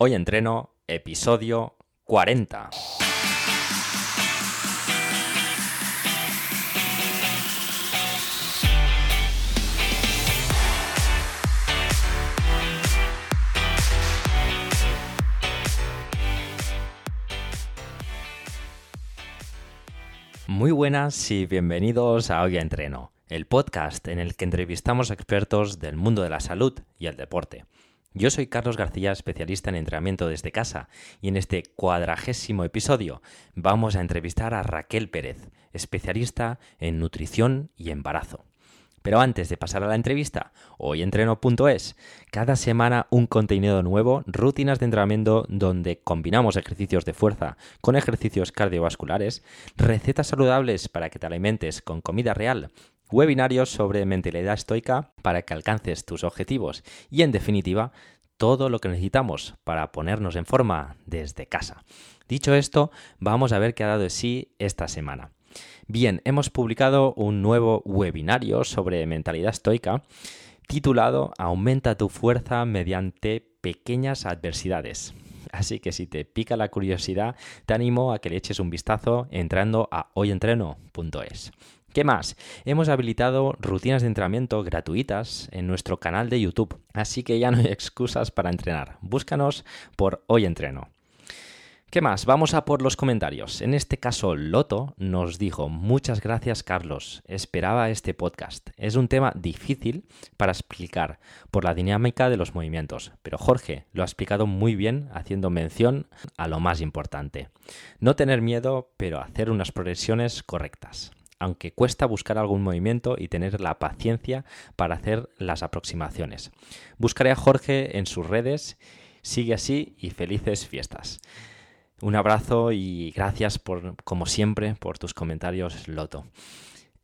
Hoy entreno, episodio 40. Muy buenas y bienvenidos a Hoy Entreno, el podcast en el que entrevistamos expertos del mundo de la salud y el deporte. Yo soy Carlos García, especialista en entrenamiento desde casa, y en este cuadragésimo episodio vamos a entrevistar a Raquel Pérez, especialista en nutrición y embarazo. Pero antes de pasar a la entrevista, hoyentreno.es, cada semana un contenido nuevo, rutinas de entrenamiento donde combinamos ejercicios de fuerza con ejercicios cardiovasculares, recetas saludables para que te alimentes con comida real, webinarios sobre mentalidad estoica para que alcances tus objetivos y en definitiva todo lo que necesitamos para ponernos en forma desde casa. Dicho esto, vamos a ver qué ha dado de sí esta semana. Bien, hemos publicado un nuevo webinario sobre mentalidad estoica titulado Aumenta tu fuerza mediante pequeñas adversidades. Así que si te pica la curiosidad, te animo a que le eches un vistazo entrando a hoyentreno.es. ¿Qué más? Hemos habilitado rutinas de entrenamiento gratuitas en nuestro canal de YouTube, así que ya no hay excusas para entrenar. Búscanos por Hoy Entreno. ¿Qué más? Vamos a por los comentarios. En este caso, Loto nos dijo, muchas gracias Carlos, esperaba este podcast. Es un tema difícil para explicar por la dinámica de los movimientos, pero Jorge lo ha explicado muy bien haciendo mención a lo más importante. No tener miedo, pero hacer unas progresiones correctas aunque cuesta buscar algún movimiento y tener la paciencia para hacer las aproximaciones. Buscaré a Jorge en sus redes. Sigue así y felices fiestas. Un abrazo y gracias por, como siempre, por tus comentarios, Loto.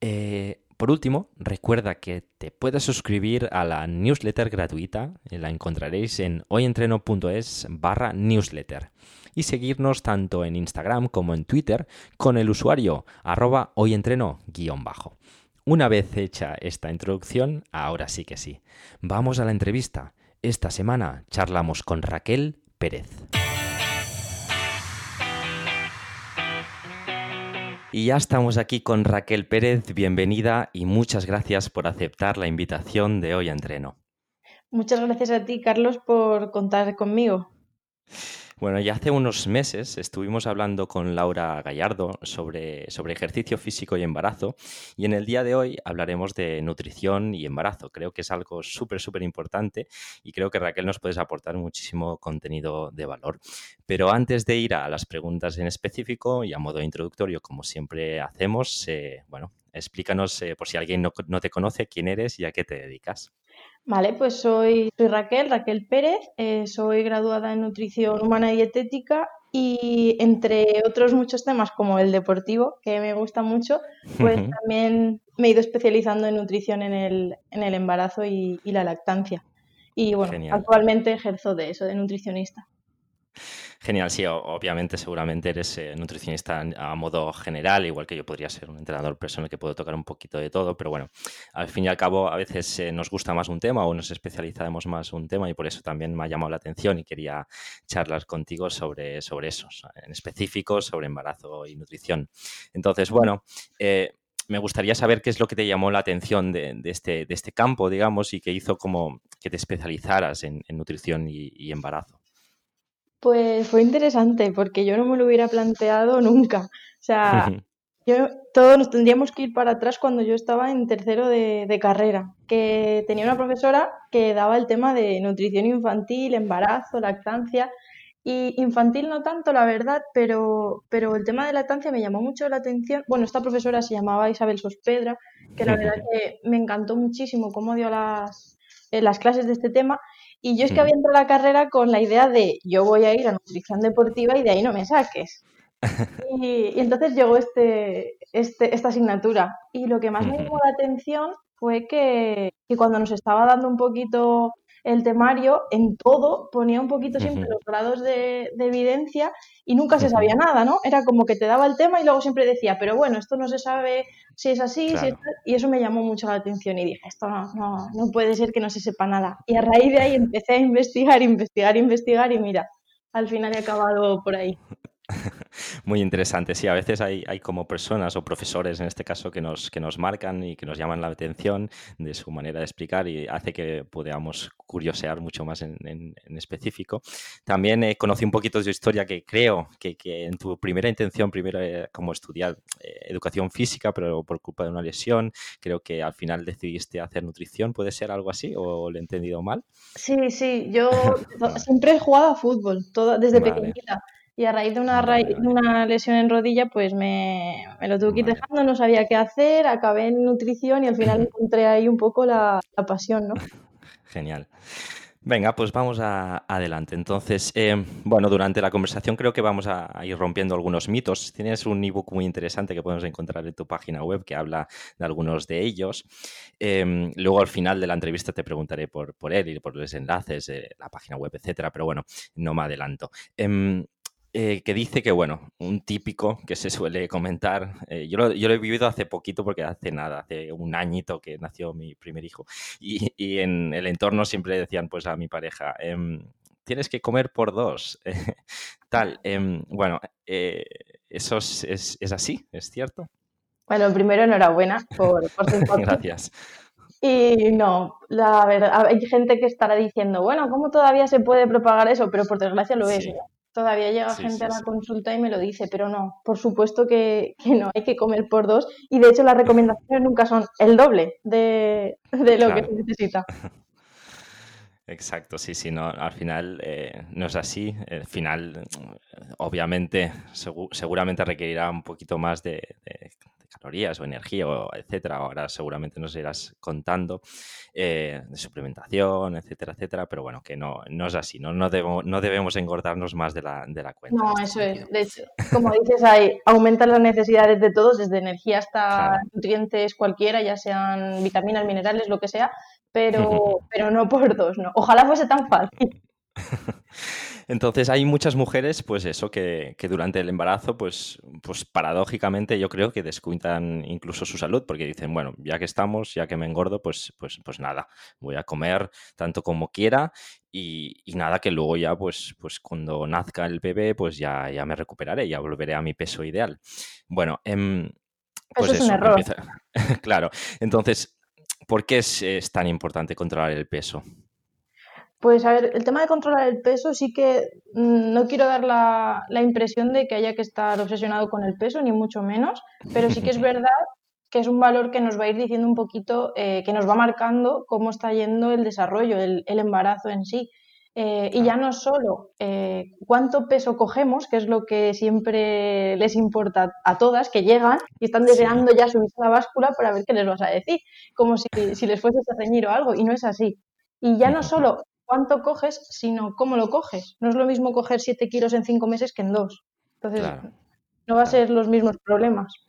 Eh, por último, recuerda que te puedes suscribir a la newsletter gratuita, la encontraréis en hoyentreno.es barra newsletter, y seguirnos tanto en Instagram como en Twitter con el usuario arroba hoyentreno-bajo. Una vez hecha esta introducción, ahora sí que sí. Vamos a la entrevista. Esta semana charlamos con Raquel Pérez. Y ya estamos aquí con Raquel Pérez, bienvenida y muchas gracias por aceptar la invitación de hoy a entreno. Muchas gracias a ti, Carlos, por contar conmigo. Bueno, ya hace unos meses estuvimos hablando con Laura Gallardo sobre, ejercicio físico y embarazo y en el día de hoy hablaremos de nutrición y embarazo. Creo que es algo súper, súper importante y creo que Raquel nos puedes aportar muchísimo contenido de valor. Pero antes de ir a las preguntas en específico y a modo introductorio, como siempre hacemos, eh, bueno, explícanos eh, por si alguien no te conoce quién eres y a qué te dedicas. Vale, pues soy, soy Raquel, Raquel Pérez, eh, soy graduada en nutrición humana y dietética y entre otros muchos temas como el deportivo, que me gusta mucho, pues también me he ido especializando en nutrición en el, en el embarazo y, la lactancia. Y bueno, actualmente ejerzo de eso, de nutricionista. Genial, sí, obviamente seguramente eres eh, nutricionista a modo general, igual que yo podría ser un entrenador personal que puedo tocar un poquito de todo, pero bueno, al fin y al cabo a veces eh, nos gusta más un tema o nos especializamos más un tema y por eso también me ha llamado la atención y quería charlar contigo sobre, sobre eso, en específico sobre embarazo y nutrición. Entonces, bueno, eh, me gustaría saber qué es lo que te llamó la atención de, este, de este, campo, digamos, y que hizo como que te especializaras en, nutrición y embarazo. Pues fue interesante porque yo no me lo hubiera planteado nunca. O sea, yo, todos nos tendríamos que ir para atrás cuando yo estaba en tercero de, carrera, que tenía una profesora que daba el tema de nutrición infantil, embarazo, lactancia. Y infantil no tanto, la verdad, pero, pero el tema de lactancia me llamó mucho la atención. Bueno, esta profesora se llamaba Isabel Sospedra, que la verdad que me encantó muchísimo cómo dio las, eh, las clases de este tema y yo es que había entrado a la carrera con la idea de yo voy a ir a nutrición deportiva y de ahí no me saques. y, entonces llegó este, este, esta asignatura. Y lo que más me llamó la atención fue que, que cuando nos estaba dando un poquito el temario, en todo ponía un poquito siempre los grados de, evidencia y nunca se sabía nada, ¿no? Era como que te daba el tema y luego siempre decía, pero bueno, esto no se sabe si es así, si es y eso me llamó mucho la atención y dije, esto no, no, no puede ser que no se sepa nada. Y a raíz de ahí empecé a investigar, investigar, investigar y mira, al final he acabado por ahí. Muy interesante. Sí, a veces hay, hay, como personas o profesores en este caso que nos, que nos marcan y que nos llaman la atención de su manera de explicar y hace que podamos curiosear mucho más en, en, específico. También eh, conocí un poquito de historia que creo que, que en tu primera intención, primero eh, como estudiar eh, educación física, pero por culpa de una lesión, creo que al final decidiste hacer nutrición. ¿Puede ser algo así o lo he entendido mal? Sí, sí. Yo siempre he jugado a fútbol, todo, desde pequeñita y a raíz de una, una lesión en rodilla, pues me, lo tuve que ir dejando, no sabía qué hacer, acabé en nutrición y al final encontré ahí un poco la, pasión, ¿no? Genial. Venga, pues vamos a, adelante. Entonces, eh, bueno, durante la conversación creo que vamos a, ir rompiendo algunos mitos. Tienes un ebook muy interesante que podemos encontrar en tu página web que habla de algunos de ellos. Em, luego al final de la entrevista te preguntaré por, por él y por los enlaces, de la página web, etcétera, pero bueno, no me adelanto. Eh, que dice que, bueno, un típico que se suele comentar, eh, yo, lo, yo, lo, he vivido hace poquito porque hace nada, hace un añito que nació mi primer hijo, y, y en el entorno siempre decían pues a mi pareja, em, tienes que comer por dos, tal, em, bueno, eh, eso es, es, así, ¿es cierto? Bueno, primero enhorabuena por, por Gracias. Y no, la verdad, hay gente que estará diciendo, bueno, ¿cómo todavía se puede propagar eso? Pero por desgracia lo es. Todavía llega gente a la consulta y me lo dice, pero no, por supuesto que, no, hay que comer por dos. Y de hecho las recomendaciones nunca son el doble de, lo que se necesita. Exacto, sí, sí, no, al final eh, no es así. Al final, obviamente, seguramente requerirá un poquito más de, calorías o energía, o etcétera. Ahora seguramente nos irás contando eh, de suplementación, etcétera, etcétera. Pero bueno, que no, no es así. No, no, no debemos engordarnos más de la, de la cuenta. No, eso es. De hecho, como dices, hay, aumentan las necesidades de todos, desde energía hasta nutrientes cualquiera, ya sean vitaminas, minerales, lo que sea, pero, pero no por dos, ¿no? Ojalá fuese tan fácil. Entonces hay muchas mujeres, pues eso, que, durante el embarazo, pues, pues paradójicamente yo creo que descuentan incluso su salud, porque dicen, bueno, ya que estamos, ya que me engordo, pues, pues, pues nada, voy a comer tanto como quiera y, nada, que luego ya, pues, pues cuando nazca el bebé, pues ya, ya me recuperaré, ya volveré a mi peso ideal. Bueno, em, pues eso, es un error. claro, entonces, ¿por qué es tan importante controlar el peso? Pues a ver, el tema de controlar el peso sí que mm, no quiero dar la, impresión de que haya que estar obsesionado con el peso, ni mucho menos, pero sí que es verdad que es un valor que nos va a ir diciendo un poquito, eh, que nos va marcando cómo está yendo el desarrollo, el, embarazo en sí. Eh, y ya no solo eh, cuánto peso cogemos, que es lo que siempre les importa a todas, que llegan y están deseando ya subirse a la báscula para ver qué les vas a decir, como si, si les fuese a ceñir o algo, y no es así. Y ya no solo cuánto coges, sino cómo lo coges. No es lo mismo coger 7 kilos en 5 meses que en 2. Entonces, no va a ser los mismos problemas.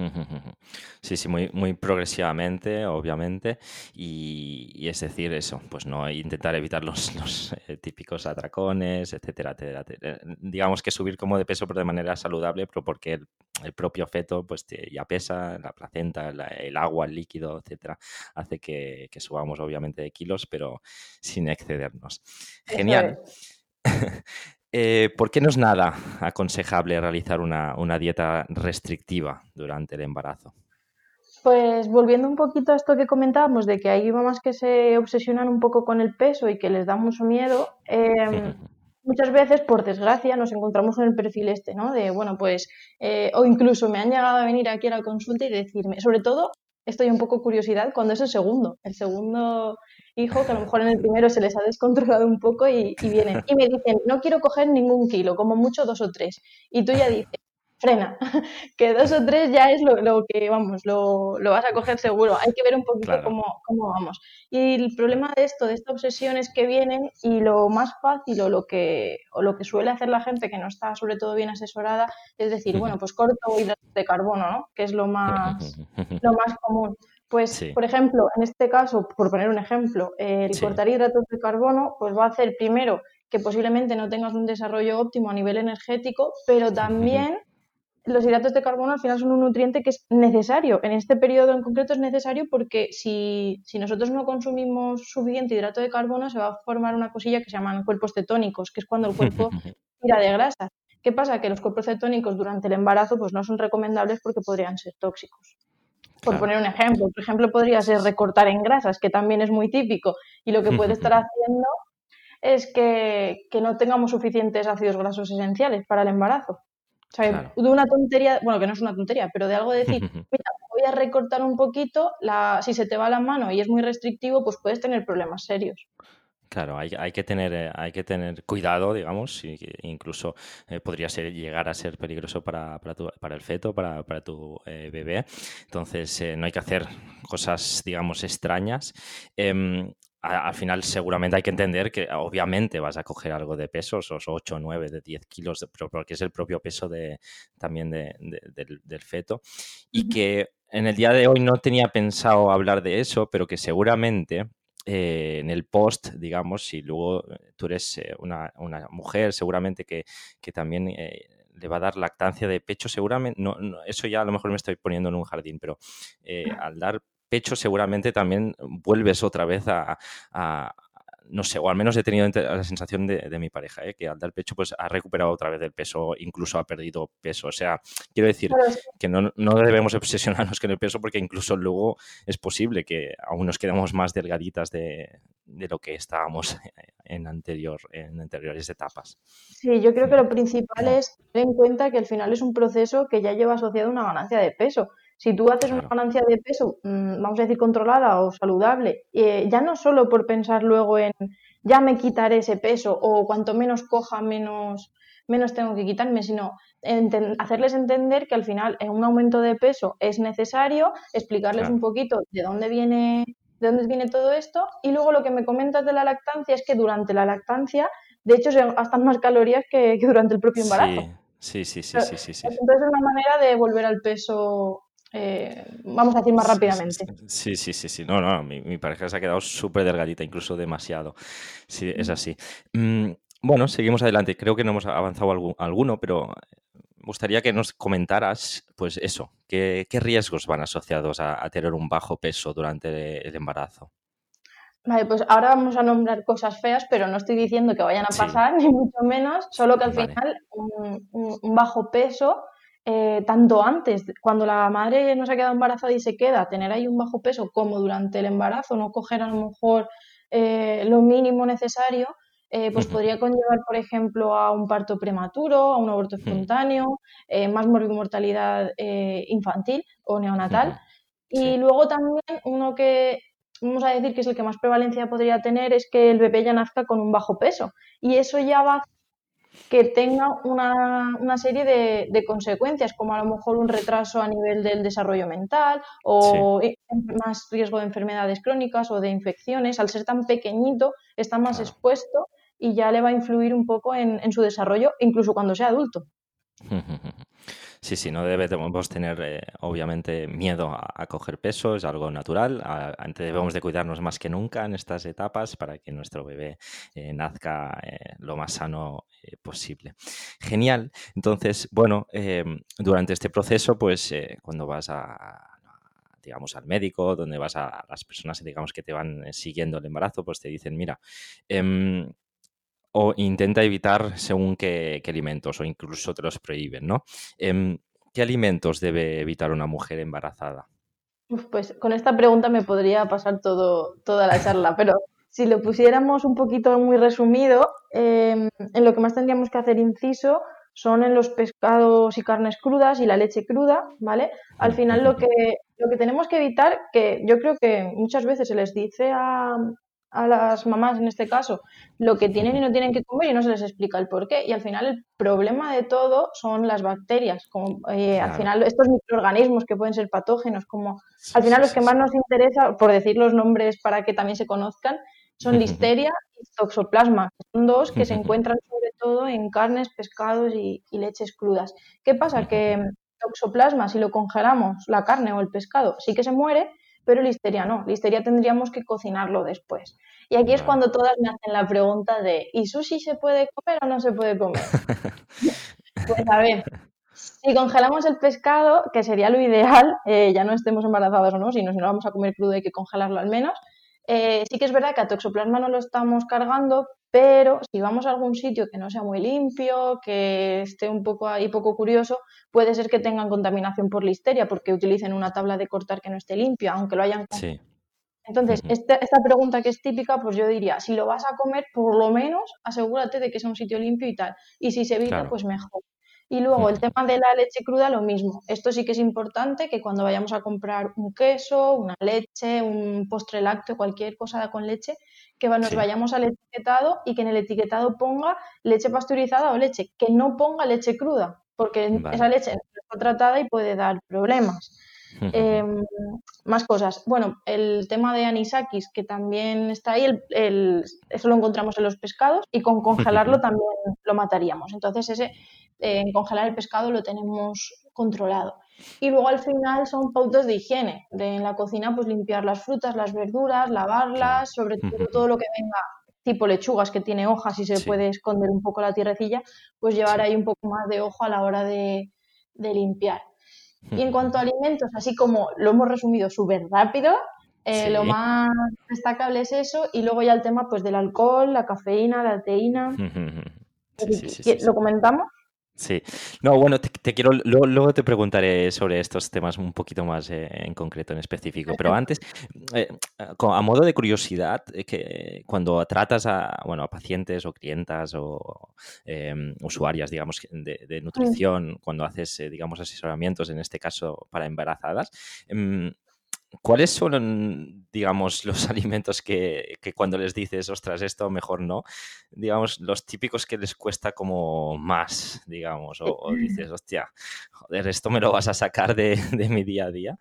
Sí, sí, muy, muy progresivamente, obviamente. Y, es decir, eso, pues no intentar evitar los, los eh, típicos atracones, etcétera, etcétera, Digamos que subir como de peso, pero de manera saludable, pero porque el, propio feto pues ya pesa, la placenta, el agua, el líquido, etcétera, hace que, subamos obviamente de kilos, pero sin excedernos. Genial. Eh, ¿Por qué no es nada aconsejable realizar una, dieta restrictiva durante el embarazo? Pues volviendo un poquito a esto que comentábamos, de que hay mamás que se obsesionan un poco con el peso y que les da mucho miedo, em, muchas veces, por desgracia, nos encontramos en el perfil este, ¿no? De, bueno, pues, eh, o incluso me han llegado a venir aquí a la consulta y decirme, sobre todo, estoy un poco curiosidad cuando es el segundo. El segundo hijo, que a lo mejor en el primero se les ha descontrolado un poco y, y vienen y me dicen, no quiero coger ningún kilo, como mucho dos o tres. Y tú ya dices, frena, que dos o tres ya es lo, que, vamos, lo, vas a coger seguro. Hay que ver un poquito cómo, vamos. Y el problema de esto, de esta obsesión es que vienen y lo más fácil o lo que, o lo que suele hacer la gente que no está sobre todo bien asesorada es decir, bueno, pues corto hidratos de carbono, ¿no? Que es lo más, lo más común. Pues, por ejemplo, en este caso, por poner un ejemplo, el cortar hidratos de carbono, pues va a hacer primero que posiblemente no tengas un desarrollo óptimo a nivel energético, pero también los hidratos de carbono al final son un nutriente que es necesario. En este periodo en concreto es necesario porque si, si, nosotros no consumimos suficiente hidrato de carbono se va a formar una cosilla que se llaman cuerpos cetónicos, que es cuando el cuerpo tira de grasas. ¿Qué pasa? Que los cuerpos cetónicos durante el embarazo pues no son recomendables porque podrían ser tóxicos. Por poner un ejemplo, por ejemplo, podría ser recortar en grasas, que también es muy típico, y lo que puede estar haciendo es que, no tengamos suficientes ácidos grasos esenciales para el embarazo. O sea, de una tontería, bueno, que no es una tontería, pero de algo decir, mira, voy a recortar un poquito, la, si se te va la mano y es muy restrictivo, pues puedes tener problemas serios. Claro, hay, hay, que tener, eh, hay que tener cuidado, digamos, y incluso eh, podría ser, llegar a ser peligroso para, para, tu, para el feto, para, para tu eh, bebé. Entonces, no hay que hacer cosas, digamos, extrañas. Al final seguramente hay que entender que obviamente vas a coger algo de peso, esos 8, 9, de 10 kilos, porque es el propio peso de, también de, del, del, feto. Y que en el día de hoy no tenía pensado hablar de eso, pero que seguramente eh, en el post, digamos, si luego eh, tú eres eh, una, mujer, seguramente que, también le va a dar lactancia de pecho, seguramente, no, eso ya a lo mejor me estoy poniendo en un jardín, pero al dar pecho seguramente también vuelves otra vez a, no sé, o al menos he tenido la sensación de, mi pareja, ¿eh? que al dar pecho pues ha recuperado otra vez el peso, incluso ha perdido peso. O sea, quiero decir que no, debemos obsesionarnos con el peso porque incluso luego es posible que aún nos quedemos más delgaditas de, lo que estábamos en, anterior, en anteriores etapas. Sí, yo creo que lo principal es tener en cuenta que al final es un proceso que ya lleva asociado una ganancia de peso. Si tú haces una ganancia de peso, mm, vamos a decir, controlada o saludable, eh, ya no solo por pensar luego en ya me quitaré ese peso o cuanto menos coja, menos, menos tengo que quitarme, sino hacerles entender que al final en un aumento de peso es necesario, explicarles un poquito de dónde viene de dónde viene todo esto y luego lo que me comentas de la lactancia es que durante la lactancia de hecho se gastan más calorías que, durante el propio embarazo. Sí, sí, sí, sí, sí, sí, Entonces es una manera de volver al peso eh, vamos a decir más rápidamente. Sí, sí, sí, sí. No, no, mi, pareja se ha quedado súper delgadita, incluso demasiado. Sí, es así. Mm, bueno, seguimos adelante. Creo que no hemos avanzado alguno, pero me gustaría que nos comentaras, pues eso, qué, riesgos van asociados a, tener un bajo peso durante el embarazo. Vale, pues ahora vamos a nombrar cosas feas, pero no estoy diciendo que vayan a pasar, ni mucho menos, solo que al final un bajo peso eh, tanto antes, cuando la madre no se ha quedado embarazada y se queda, tener ahí un bajo peso como durante el embarazo, no coger a lo mejor eh, lo mínimo necesario, eh, pues podría conllevar, por ejemplo, a un parto prematuro, a un aborto espontáneo, más mortalidad infantil o neonatal. Y luego también uno que vamos a decir que es el que más prevalencia podría tener es que el bebé ya nazca con un bajo peso. Y eso ya va que tenga una, una serie de, de, consecuencias, como a lo mejor un retraso a nivel del desarrollo mental o más riesgo de enfermedades crónicas o de infecciones. Al ser tan pequeñito, está más expuesto y ya le va a influir un poco en, en su desarrollo, incluso cuando sea adulto. Sí, sí, no debemos tener eh, obviamente miedo a, coger peso, es algo natural. antes debemos de cuidarnos más que nunca en estas etapas para que nuestro bebé eh, nazca eh, lo más sano posible. Genial. Entonces, bueno, durante este proceso, pues cuando vas a digamos, al médico, donde vas a las personas, digamos, que te van siguiendo el embarazo, pues te dicen, mira, em, o intenta evitar según qué, alimentos o incluso te los prohíben, ¿no? Em, ¿Qué alimentos debe evitar una mujer embarazada? pues con esta pregunta me podría pasar todo, toda la charla, pero si lo pusiéramos un poquito muy resumido, em, en lo que más tendríamos que hacer inciso son en los pescados y carnes crudas y la leche cruda, ¿vale? Al final lo que, lo que tenemos que evitar, que yo creo que muchas veces se les dice a, a las mamás en este caso lo que tienen y no tienen que comer y no se les explica el por qué. Y al final el problema de todo son las bacterias. Como, eh, Al final estos microorganismos que pueden ser patógenos, como al final los que más nos interesa, por decir los nombres para que también se conozcan, son listeria y toxoplasma. Son dos que se encuentran sobre todo en carnes, pescados y, y leches crudas. ¿Qué pasa? Que toxoplasma, si lo congelamos, la carne o el pescado, sí que se muere, pero listeria no, listeria tendríamos que cocinarlo después. Y aquí es cuando todas me hacen la pregunta de, ¿y sushi se puede comer o no se puede comer? pues a ver, si congelamos el pescado, que sería lo ideal, eh, ya no estemos embarazadas o no, si no, no vamos a comer crudo hay que congelarlo al menos, eh, sí que es verdad que a toxoplasma no lo estamos cargando pero si vamos a algún sitio que no sea muy limpio, que esté un poco ahí poco curioso, puede ser que tengan contaminación por listeria porque utilicen una tabla de cortar que no esté limpia, aunque lo hayan Sí. entonces, esta, esta, pregunta que es típica, pues yo diría, si lo vas a comer, por lo menos asegúrate de que sea un sitio limpio y tal. Y si se evita, claro. pues mejor. Y luego el tema de la leche cruda, lo mismo. Esto sí que es importante que cuando vayamos a comprar un queso, una leche, un postre lácteo, cualquier cosa con leche, que nos sí. vayamos al etiquetado y que en el etiquetado ponga leche pasteurizada o leche, que no ponga leche cruda, porque vale. esa leche no está tratada y puede dar problemas. Eh, más cosas. Bueno, el tema de anisakis, que también está ahí, el, el, eso lo encontramos en los pescados y con congelarlo también lo mataríamos. Entonces, ese, eh, en congelar el pescado lo tenemos controlado. Y luego al final son pautas de higiene. De, en la cocina, pues limpiar las frutas, las verduras, lavarlas, sobre todo todo lo que venga tipo lechugas que tiene hojas y se sí. puede esconder un poco la tierrecilla, pues llevar ahí un poco más de ojo a la hora de, de limpiar. Y en cuanto a alimentos, así como lo hemos resumido súper rápido, eh, sí. lo más destacable es eso y luego ya el tema pues del alcohol, la cafeína, la teína. Sí, ¿Lo comentamos? Sí, no, bueno, te, te quiero, luego, luego, te preguntaré sobre estos temas un poquito más eh, en concreto, en específico, pero antes, eh, a modo de curiosidad, eh, que cuando tratas a, bueno, a pacientes o clientas o eh, usuarias, digamos, de, de nutrición, cuando haces, digamos, asesoramientos, en este caso para embarazadas, eh, ¿Cuáles son, digamos, los alimentos que, que, cuando les dices, ostras, esto mejor no, digamos, los típicos que les cuesta como más, digamos, o, o dices, hostia, joder, esto me lo vas a sacar de, de mi día a día?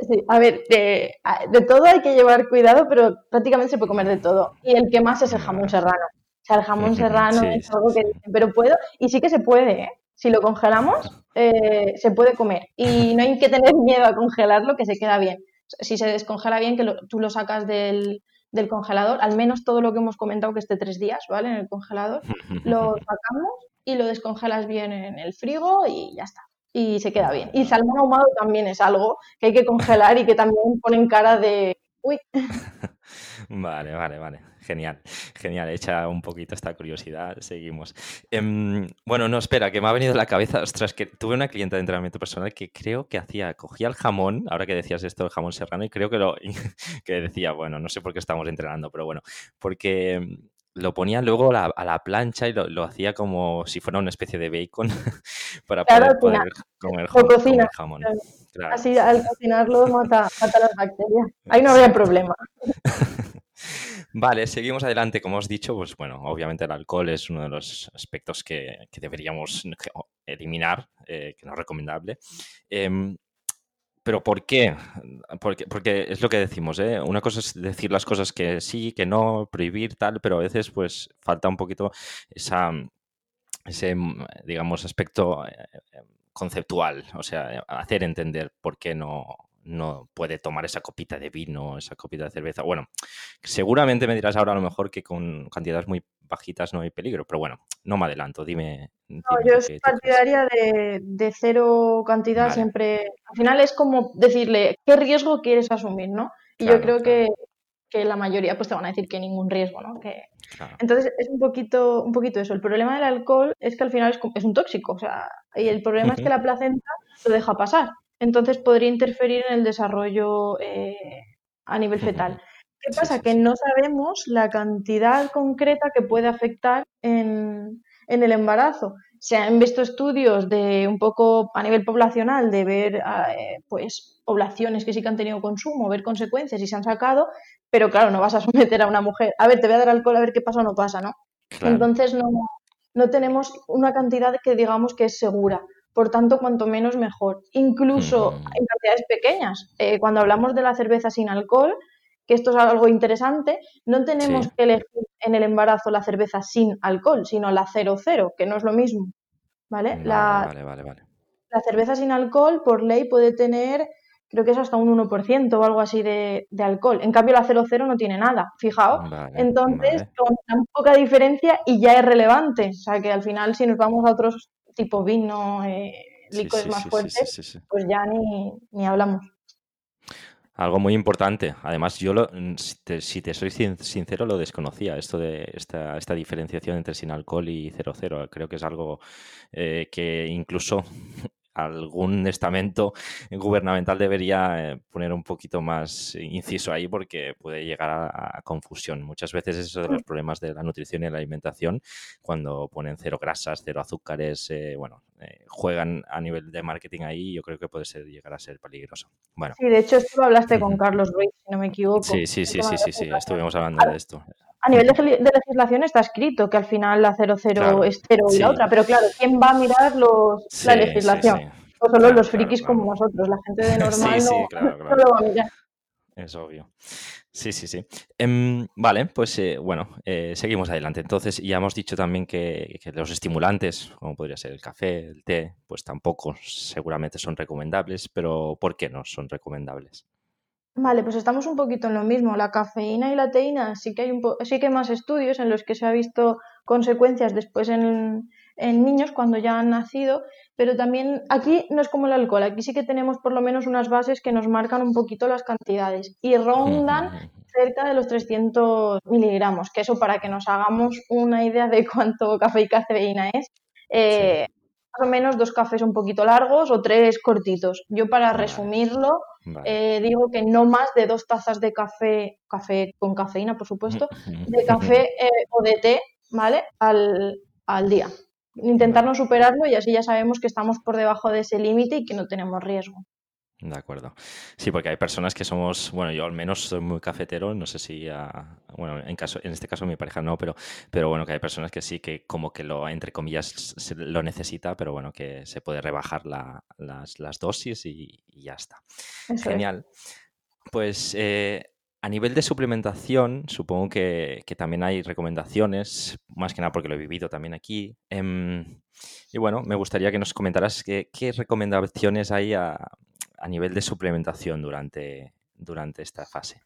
Sí, a ver, de, de, todo hay que llevar cuidado, pero prácticamente se puede comer de todo. Y el que más es el jamón serrano. O sea, el jamón serrano sí, es algo que dicen, pero puedo, y sí que se puede, ¿eh? Si lo congelamos, eh, se puede comer. Y no hay que tener miedo a congelarlo, que se queda bien. Si se descongela bien, que lo, tú lo sacas del, del, congelador, al menos todo lo que hemos comentado que esté tres días, ¿vale? En el congelador, lo sacamos y lo descongelas bien en el frigo y ya está. Y se queda bien. Y salmón ahumado también es algo que hay que congelar y que también ponen cara de... Uy. Vale, vale, vale. Genial, genial. Hecha un poquito esta curiosidad, seguimos. Eh, bueno, no, espera, que me ha venido a la cabeza. Ostras, que tuve una clienta de entrenamiento personal que creo que hacía, cogía el jamón, ahora que decías esto, el jamón serrano, y creo que lo que decía, bueno, no sé por qué estamos entrenando, pero bueno, porque lo ponía luego a la, a la plancha y lo, lo, hacía como si fuera una especie de bacon para claro, poder, poder comer, jamón, comer jamón. Claro. Así al cocinarlo mata, mata las bacterias. Ahí no habría problema. Vale, seguimos adelante. Como os dicho, pues bueno, obviamente el alcohol es uno de los aspectos que, deberíamos eliminar, eh, que no es recomendable. Eh, pero ¿por qué? Porque, es lo que decimos, ¿eh? Una cosa es decir las cosas que sí, que no, prohibir, tal, pero a veces pues falta un poquito ese, digamos, aspecto eh, conceptual, o sea, hacer entender por qué no, no puede tomar esa copita de vino, esa copita de cerveza. Bueno, seguramente me dirás ahora a lo mejor que con cantidades muy bajitas no hay peligro, pero bueno, no me adelanto, dime. dime no, yo soy partidaria de, de, cero cantidad vale. siempre. Al final es como decirle qué riesgo quieres asumir, ¿no? Y claro, yo creo claro. que, que, la mayoría pues te van a decir que ningún riesgo, ¿no? Que... Claro. Entonces es un poquito, un poquito eso. El problema del alcohol es que al final es, es un tóxico, o sea, y el problema uh -huh. es que la placenta lo deja pasar entonces podría interferir en el desarrollo eh, a nivel fetal. ¿Qué pasa? Sí, sí, sí. Que no sabemos la cantidad concreta que puede afectar en, en, el embarazo. Se han visto estudios de un poco a nivel poblacional de ver eh, pues poblaciones que sí que han tenido consumo, ver consecuencias y se han sacado, pero claro, no vas a someter a una mujer, a ver, te voy a dar alcohol a ver qué pasa o no pasa, ¿no? Claro. Entonces no, no tenemos una cantidad que digamos que es segura. Por tanto, cuanto menos mejor. Incluso mm. en cantidades pequeñas. Eh, cuando hablamos de la cerveza sin alcohol, que esto es algo interesante, no tenemos sí. que elegir en el embarazo la cerveza sin alcohol, sino la 00, que no es lo mismo. ¿Vale? Vale, la, vale, vale, vale. La cerveza sin alcohol, por ley, puede tener, creo que es hasta un 1% o algo así de, de alcohol. En cambio, la 00 no tiene nada, fijaos. Vale, Entonces, con tan poca diferencia y ya es relevante. O sea, que al final, si nos vamos a otros tipo vino, eh, licores sí, sí, más fuertes, pues ya ni, ni hablamos. Algo muy importante. Además, yo, lo, mm, si, te, soy sincero, lo desconocía, esto de esta, esta diferenciación entre sin alcohol y 00. Creo que es algo eh, que incluso algún estamento gubernamental debería eh, poner un poquito más inciso ahí porque puede llegar a, confusión. Muchas veces eso de los problemas de la nutrición y la alimentación, cuando ponen cero grasas, cero azúcares, eh, bueno, eh, juegan a nivel de marketing ahí, yo creo que puede ser, llegar a ser peligroso. Bueno. Sí, de hecho esto hablaste con Carlos Ruiz, si no me equivoco. Sí, sí, sí, sí, sí, sí, estuvimos hablando de esto a nivel de, legislación está escrito que al final la 00 es 0 y la otra, pero claro, ¿quién va a mirar los, la legislación? o solo los frikis como nosotros, la gente de normal no, lo va a mirar. Es obvio. Sí, sí, sí. Em, vale, pues eh, bueno, eh, seguimos adelante. Entonces, ya hemos dicho también que, que, los estimulantes, como podría ser el café, el té, pues tampoco seguramente son recomendables, pero ¿por qué no son recomendables? Vale, pues estamos un poquito en lo mismo. La cafeína y la teína sí que hay un sí que hay más estudios en los que se ha visto consecuencias después en, en niños cuando ya han nacido, pero también aquí no es como el alcohol, aquí sí que tenemos por lo menos unas bases que nos marcan un poquito las cantidades y rondan cerca de los 300 miligramos, que eso para que nos hagamos una idea de cuánto café y cafeína es, eh, más o menos dos cafés un poquito largos o tres cortitos. Yo para resumirlo eh, digo que no más de dos tazas de café, café con cafeína por supuesto, de café eh, o de té, ¿vale? Al, al día. Intentar no superarlo y así ya sabemos que estamos por debajo de ese límite y que no tenemos riesgo. De acuerdo. Sí, porque hay personas que somos, bueno, yo al menos soy muy cafetero, no sé si, bueno, en caso, en este caso mi pareja no, pero, pero bueno, que hay personas que sí, que como que lo, entre comillas, lo necesita, pero bueno, que se puede rebajar las, las, dosis y, ya está. Genial. Pues eh, a nivel de suplementación, supongo que, también hay recomendaciones, más que nada porque lo he vivido también aquí. Em, y bueno, me gustaría que nos comentaras qué, qué recomendaciones hay a, a nivel de suplementación durante, durante esta fase?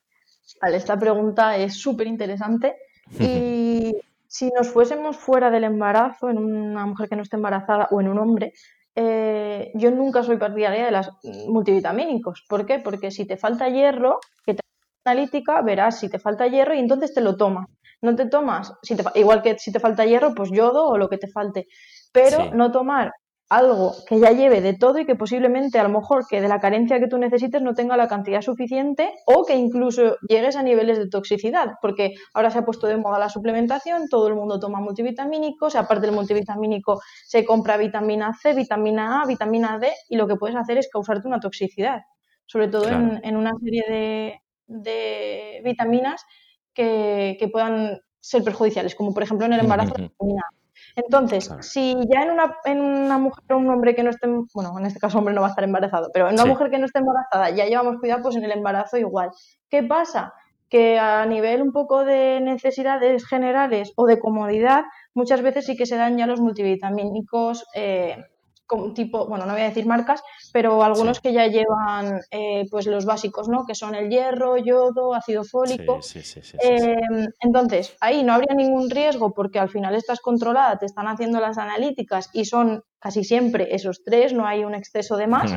Vale, esta pregunta es súper interesante y si nos fuésemos fuera del embarazo, en una mujer que no esté embarazada o en un hombre, eh, yo nunca soy partidaria de las multivitamínicos. ¿Por qué? Porque si te falta hierro, que te analítica, verás si te falta hierro y entonces te lo tomas. No te tomas, si te, igual que si te falta hierro, pues yodo o lo que te falte. Pero no tomar algo que ya lleve de todo y que posiblemente a lo mejor que de la carencia que tú necesites no tenga la cantidad suficiente o que incluso llegues a niveles de toxicidad, porque ahora se ha puesto de moda la suplementación, todo el mundo toma multivitamínicos, aparte del multivitamínico se compra vitamina C, vitamina A, vitamina D y lo que puedes hacer es causarte una toxicidad, sobre todo en, una serie de, vitaminas que, que, puedan ser perjudiciales, como por ejemplo en el embarazo la vitamina A entonces, si ya en una, en una mujer o un hombre que no esté, bueno, en este caso hombre no va a estar embarazado, pero en una mujer que no esté embarazada ya llevamos cuidado, pues en el embarazo igual. ¿Qué pasa? Que a nivel un poco de necesidades generales o de comodidad, muchas veces sí que se dan ya los multivitamínicos eh, tipo, bueno, no voy a decir marcas, pero algunos que ya llevan eh, pues los básicos, ¿no? Que son el hierro, yodo, ácido fólico. Em, entonces, ahí no habría ningún riesgo porque al final estás controlada, te están haciendo las analíticas y son casi siempre esos tres, no hay un exceso de más.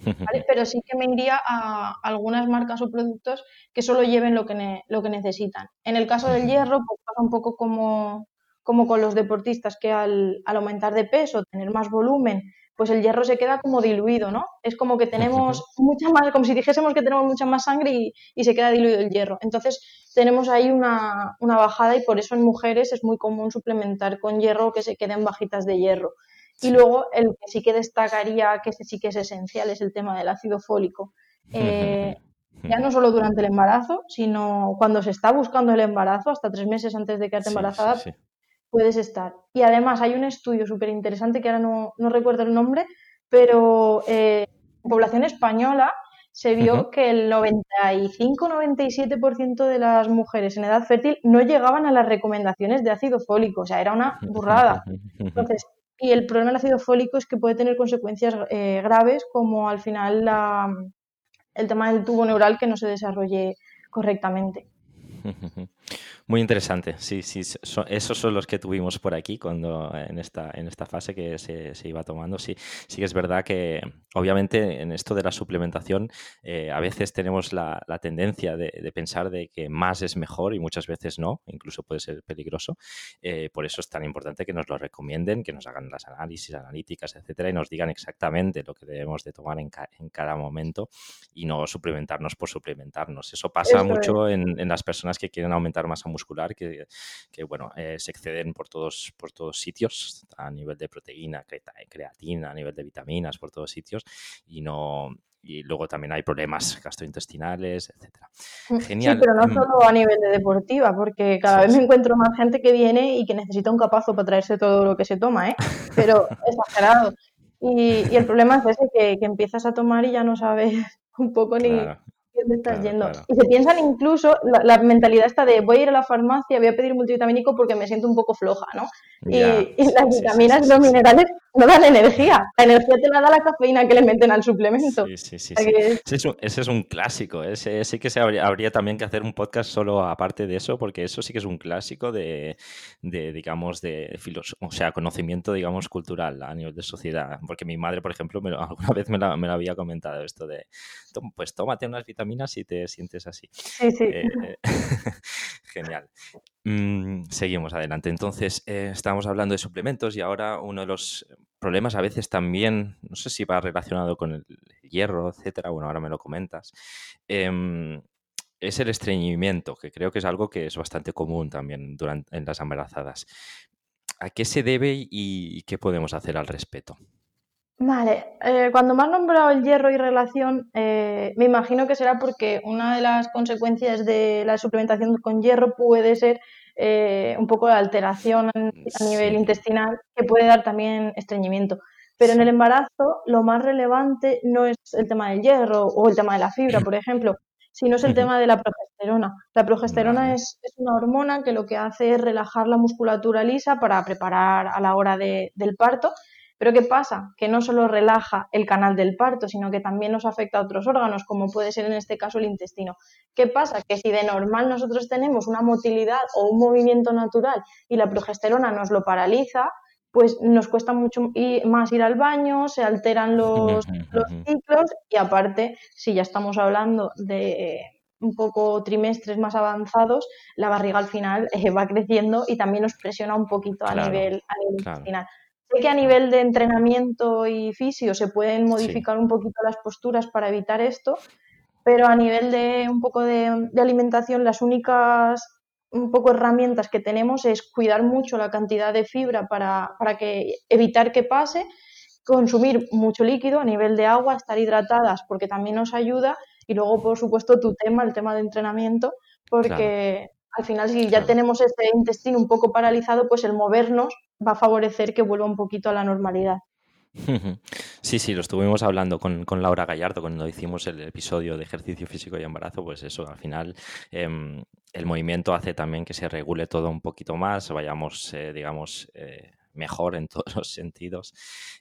Pero sí que me iría a algunas marcas o productos que solo lleven lo que, lo que necesitan. En el caso del hierro, pues pasa un poco como, como con los deportistas que al, aumentar de peso, tener más volumen, pues el hierro se queda como diluido, ¿no? Es como que tenemos mucha más, como si dijésemos que tenemos mucha más sangre y, se queda diluido el hierro. Entonces tenemos ahí una, bajada y por eso en mujeres es muy común suplementar con hierro que se queden bajitas de hierro. Y luego el que sí que destacaría, que sí que es esencial, es el tema del ácido fólico. Eh, ya no solo durante el embarazo, sino cuando se está buscando el embarazo, hasta tres meses antes de quedarte embarazada, puedes estar. Y además hay un estudio súper interesante que ahora no, recuerdo el nombre, pero eh, en población española se vio que el 95-97% de las mujeres en edad fértil no llegaban a las recomendaciones de ácido fólico, o sea, era una burrada. Entonces, y el problema del ácido fólico es que puede tener consecuencias eh, graves como al final el tema del tubo neural que no se desarrolle correctamente. Muy interesante, sí, sí, esos son los que tuvimos por aquí cuando en esta, en esta fase que se, iba tomando. Sí, sí que es verdad que obviamente en esto de la suplementación eh, a veces tenemos la, tendencia de, pensar de que más es mejor y muchas veces no, incluso puede ser peligroso. Eh, por eso es tan importante que nos lo recomienden, que nos hagan las análisis, analíticas, etcétera, y nos digan exactamente lo que debemos de tomar en, cada momento y no suplementarnos por suplementarnos. Eso pasa mucho en, en, las personas que quieren aumentar masa muscular que, que bueno, eh, se exceden por todos, por todos sitios, a nivel de proteína, creatina, a nivel de vitaminas, por todos sitios, y no, y luego también hay problemas gastrointestinales, etcétera. Mm, Genial. Sí, pero no mm. solo a nivel de deportiva, porque cada vez me encuentro más gente que viene y que necesita un capazo para traerse todo lo que se toma, ¿eh? Pero exagerado. Y, y el problema es ese, que, que, empiezas a tomar y ya no sabes un poco ni, estás yendo. Y se piensan incluso, la, mentalidad está de voy a ir a la farmacia, voy a pedir multivitamínico porque me siento un poco floja, ¿no? y, las vitaminas y los minerales no dan energía. La energía te la da la cafeína que le meten al suplemento. Sí, sí, sí. Ese, es un, clásico. Ese, sí que se habría, también que hacer un podcast solo aparte de eso, porque eso sí que es un clásico de, digamos, de o sea, conocimiento, digamos, cultural a nivel de sociedad. Porque mi madre, por ejemplo, alguna vez me lo, había comentado esto de, pues tómate unas vitaminas y te sientes así. Sí, sí. Eh, genial. Mm, seguimos adelante. Entonces, eh, estamos hablando de suplementos y ahora uno de los problemas a veces también, no sé si va relacionado con el hierro, etcétera, bueno, ahora me lo comentas, em, es el estreñimiento, que creo que es algo que es bastante común también durante, en las embarazadas. ¿A qué se debe y qué podemos hacer al respecto? Vale, eh, cuando me has nombrado el hierro y relación, eh, me imagino que será porque una de las consecuencias de la suplementación con hierro puede ser eh, un poco la alteración a nivel intestinal que puede dar también estreñimiento. Pero en el embarazo lo más relevante no es el tema del hierro o el tema de la fibra, por ejemplo, sino es el tema de la progesterona. La progesterona es, una hormona que lo que hace es relajar la musculatura lisa para preparar a la hora del parto pero ¿qué pasa? Que no solo relaja el canal del parto, sino que también nos afecta a otros órganos, como puede ser en este caso el intestino. ¿Qué pasa? Que si de normal nosotros tenemos una motilidad o un movimiento natural y la progesterona nos lo paraliza, pues nos cuesta mucho más ir al baño, se alteran los, ciclos y aparte, si ya estamos hablando de un poco trimestres más avanzados, la barriga al final eh, va creciendo y también nos presiona un poquito a nivel, a nivel intestinal. Sé que a nivel de entrenamiento y fisio se pueden modificar un poquito las posturas para evitar esto, pero a nivel de un poco de, alimentación, las únicas un poco herramientas que tenemos es cuidar mucho la cantidad de fibra para, para que evitar que pase, consumir mucho líquido a nivel de agua, estar hidratadas porque también nos ayuda y luego por supuesto tu tema, el tema de entrenamiento, porque al final si ya tenemos este intestino un poco paralizado, pues el movernos va a favorecer que vuelva un poquito a la normalidad. Sí, sí, lo estuvimos hablando con, Laura Gallardo cuando hicimos el episodio de ejercicio físico y embarazo, pues eso, al final em, el movimiento hace también que se regule todo un poquito más, vayamos, eh, digamos, eh, mejor en todos los sentidos,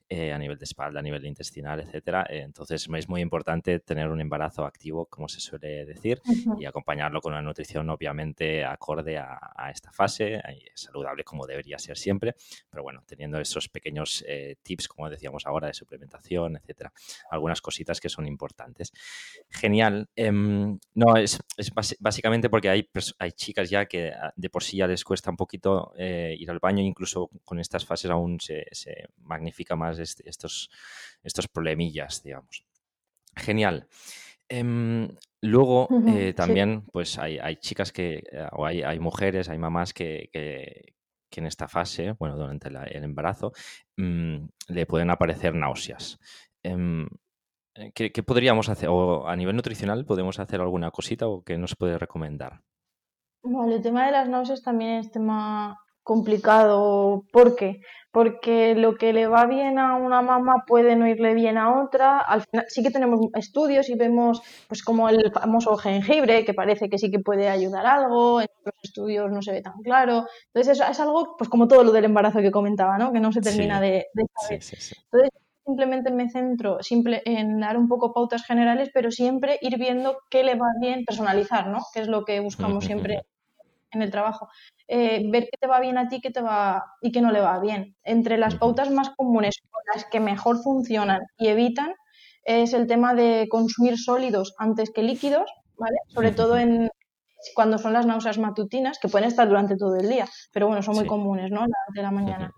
eh, a nivel de espalda, a nivel intestinal, etcétera. Eh, entonces es muy importante tener un embarazo activo, como se suele decir, y acompañarlo con una nutrición obviamente acorde a, esta fase, saludable como debería ser siempre, pero bueno, teniendo esos pequeños eh, tips, como decíamos ahora, de suplementación, etcétera, algunas cositas que son importantes. Genial. Em, no, es, básicamente porque hay, hay chicas ya que ah, de por sí ya les cuesta un poquito ir al baño, incluso con estas fases aún se, magnifica más estos, estos problemillas, digamos. Genial. Em, luego eh, también, pues hay, chicas que, eh, o hay, mujeres, hay mamás que, en esta fase, bueno, durante el embarazo, mm, le pueden aparecer náuseas. Em, eh, ¿qué, ¿qué, podríamos hacer? ¿O a nivel nutricional podemos hacer alguna cosita o qué nos puede recomendar? Vale, el tema de las náuseas también es tema complicado. ¿Por qué? Porque lo que le va bien a una mamá puede no irle bien a otra. Al final sí que tenemos estudios y vemos, pues como el famoso jengibre, que parece que sí que puede ayudar algo, en otros estudios no se ve tan claro. Entonces es, es algo, pues como todo lo del embarazo que comentaba, ¿no? Que no se termina de, saber. Entonces simplemente me centro simple en dar un poco pautas generales, pero siempre ir viendo qué le va bien personalizar, ¿no? Que es lo que buscamos siempre en el trabajo. Eh, ver qué te va bien a ti qué te va, y qué no le va bien. Entre las pautas más comunes o las que mejor funcionan y evitan es el tema de consumir sólidos antes que líquidos, ¿vale? Sobre todo en cuando son las náuseas matutinas, que pueden estar durante todo el día, pero bueno, son muy comunes, ¿no? De la mañana.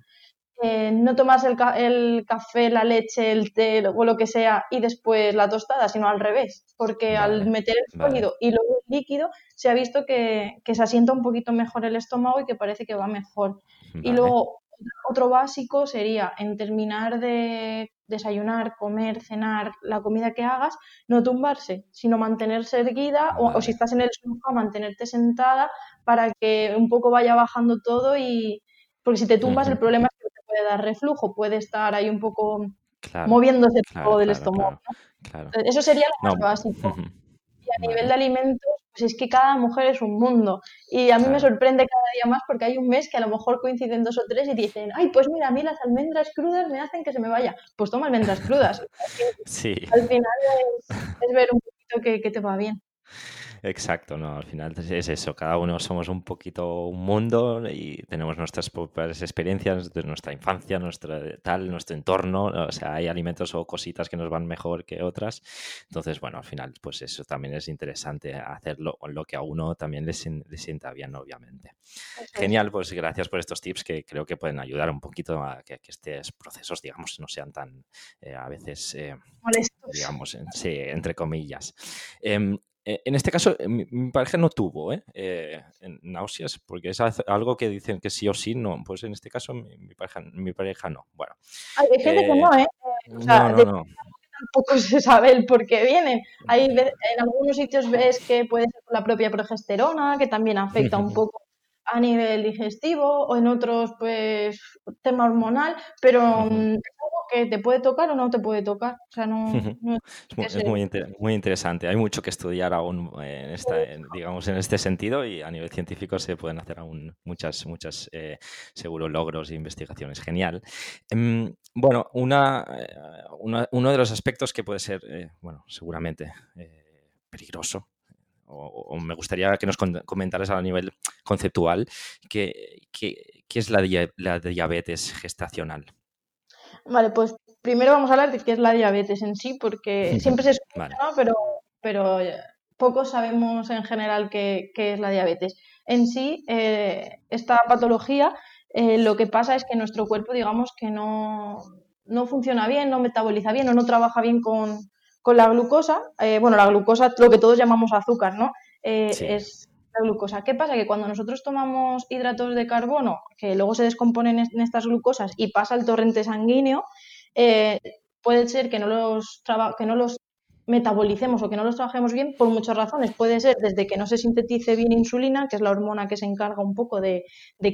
Eh, no tomas el, el, café, la leche, el té o lo que sea y después la tostada, sino al revés, porque al meter el sólido y luego el líquido se ha visto que, que, se asienta un poquito mejor el estómago y que parece que va mejor. Y luego otro básico sería en terminar de desayunar, comer, cenar, la comida que hagas, no tumbarse, sino mantenerse erguida o, si estás en el sofá, mantenerte sentada para que un poco vaya bajando todo y porque si te tumbas el problema es puede dar reflujo, puede estar ahí un poco moviéndose todo del estómago. Eso sería lo más básico. Y a nivel de alimentos, pues es que cada mujer es un mundo. Y a mí me sorprende cada día más porque hay un mes que a lo mejor coinciden dos o tres y dicen, ay, pues mira, a mí las almendras crudas me hacen que se me vaya. Pues toma almendras crudas. sí. Al final es, ver un poquito que, que te va bien. Exacto, no, al final es eso, cada uno somos un poquito un mundo y tenemos nuestras propias experiencias de nuestra infancia, nuestra tal, nuestro entorno, o sea, hay alimentos o cositas que nos van mejor que otras. Entonces, bueno, al final, pues eso también es interesante hacerlo con lo que a uno también le, sienta bien, obviamente. Genial, pues gracias por estos tips que creo que pueden ayudar un poquito a que, estos procesos, digamos, no sean tan eh, a veces, eh, digamos, sí, entre comillas. Eh, en este caso, eh, mi, pareja no tuvo ¿eh? ¿eh? náuseas, porque es algo que dicen que sí o sí, no. Pues en este caso, mi, pareja, mi pareja no. Bueno. Hay gente que no, ¿eh? O sea, no, no, no. Tampoco se sabe el por qué vienen. Hay, en algunos sitios ves que puede ser la propia progesterona, que también afecta un poco a nivel digestivo, o en otros, pues, tema hormonal, pero que te puede tocar o no te puede tocar. O sea, no, es, muy, muy, interesante. Hay mucho que estudiar aún en esta, digamos, en este sentido y a nivel científico se pueden hacer aún muchas, muchas, eh, seguro, logros e investigaciones. Genial. Em, bueno, eh, una, uno de los aspectos que puede ser, eh, bueno, seguramente peligroso o, me gustaría que nos comentaras a nivel conceptual qué, es la, la, diabetes gestacional. Vale, pues primero vamos a hablar de qué es la diabetes en sí, porque siempre se escucha, ¿no? Pero, pero poco sabemos en general qué, es la diabetes. En sí, eh, esta patología eh, lo que pasa es que nuestro cuerpo, digamos, que no, no funciona bien, no metaboliza bien o no trabaja bien con, con la glucosa. Eh, bueno, la glucosa, lo que todos llamamos azúcar, ¿no? Es la glucosa. ¿Qué pasa? Que cuando nosotros tomamos hidratos de carbono, que luego se descomponen en estas glucosas y pasa al torrente sanguíneo, eh, puede ser que no los que no los metabolicemos o que no los trabajemos bien por muchas razones. Puede ser desde que no se sintetice bien insulina, que es la hormona que se encarga un poco de,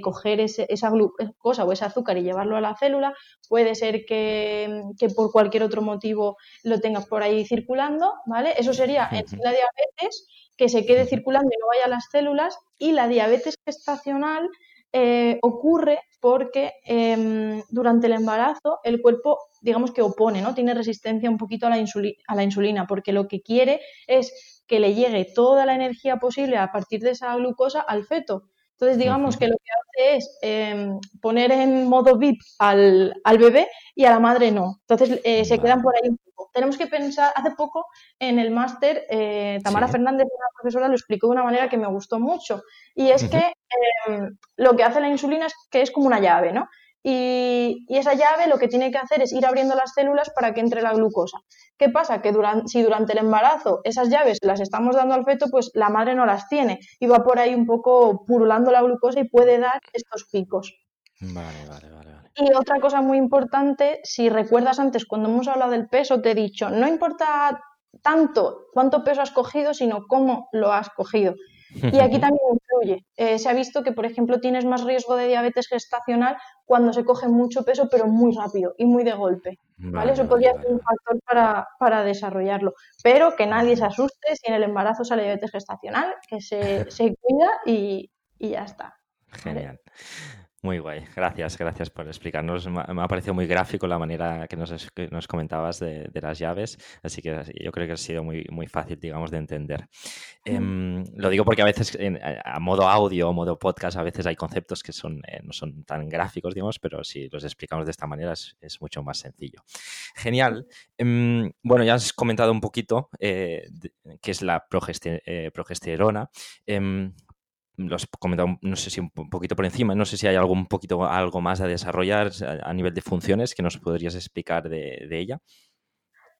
coger esa glucosa o ese azúcar y llevarlo a la célula. Puede ser que, por cualquier otro motivo lo tengas por ahí circulando, ¿vale? Eso sería en la diabetes que se quede circulando y no vaya a las células. Y la diabetes gestacional eh, ocurre porque em, durante el embarazo el cuerpo, digamos que opone, ¿no? Tiene resistencia un poquito a la, a la insulina, porque lo que quiere es que le llegue toda la energía posible a partir de esa glucosa al feto. Entonces, digamos que lo que hace es em, poner en modo VIP al, al, bebé y a la madre no. Entonces, eh, se quedan por ahí un poco. Tenemos que pensar, hace poco en el máster, eh, Tamara Fernández, una profesora, lo explicó de una manera que me gustó mucho. Y es que em, lo que hace la insulina es que es como una llave, ¿no? Y, esa llave lo que tiene que hacer es ir abriendo las células para que entre la glucosa. ¿Qué pasa? Que durante, si durante el embarazo esas llaves las estamos dando al feto, pues la madre no las tiene y va por ahí un poco purulando la glucosa y puede dar estos picos. Vale, vale, vale, Y otra cosa muy importante, si recuerdas antes cuando hemos hablado del peso, te he dicho, no importa tanto cuánto peso has cogido, sino cómo lo has cogido. Y aquí también influye. Eh, se ha visto que, por ejemplo, tienes más riesgo de diabetes gestacional cuando se coge mucho peso, pero muy rápido y muy de golpe. ¿vale? Eso podría ser un factor para, desarrollarlo. Pero que nadie se asuste si en el embarazo sale diabetes gestacional, que se, cuida y, ya está. Genial. Muy guay, gracias, gracias por explicarnos. Me ha parecido muy gráfico la manera que nos, nos comentabas de, las llaves, así que yo creo que ha sido muy, muy fácil, digamos, de entender. Em, lo digo porque a veces a modo audio o modo podcast a veces hay conceptos que son, eh, no son tan gráficos, digamos, pero si los explicamos de esta manera es, mucho más sencillo. Genial. Em, bueno, ya has comentado un poquito eh, qué es la eh, progesterona. Lo has comentado, no sé si un poquito por encima, no sé si hay algún poquito algo más a desarrollar a, nivel de funciones que nos podrías explicar de, ella.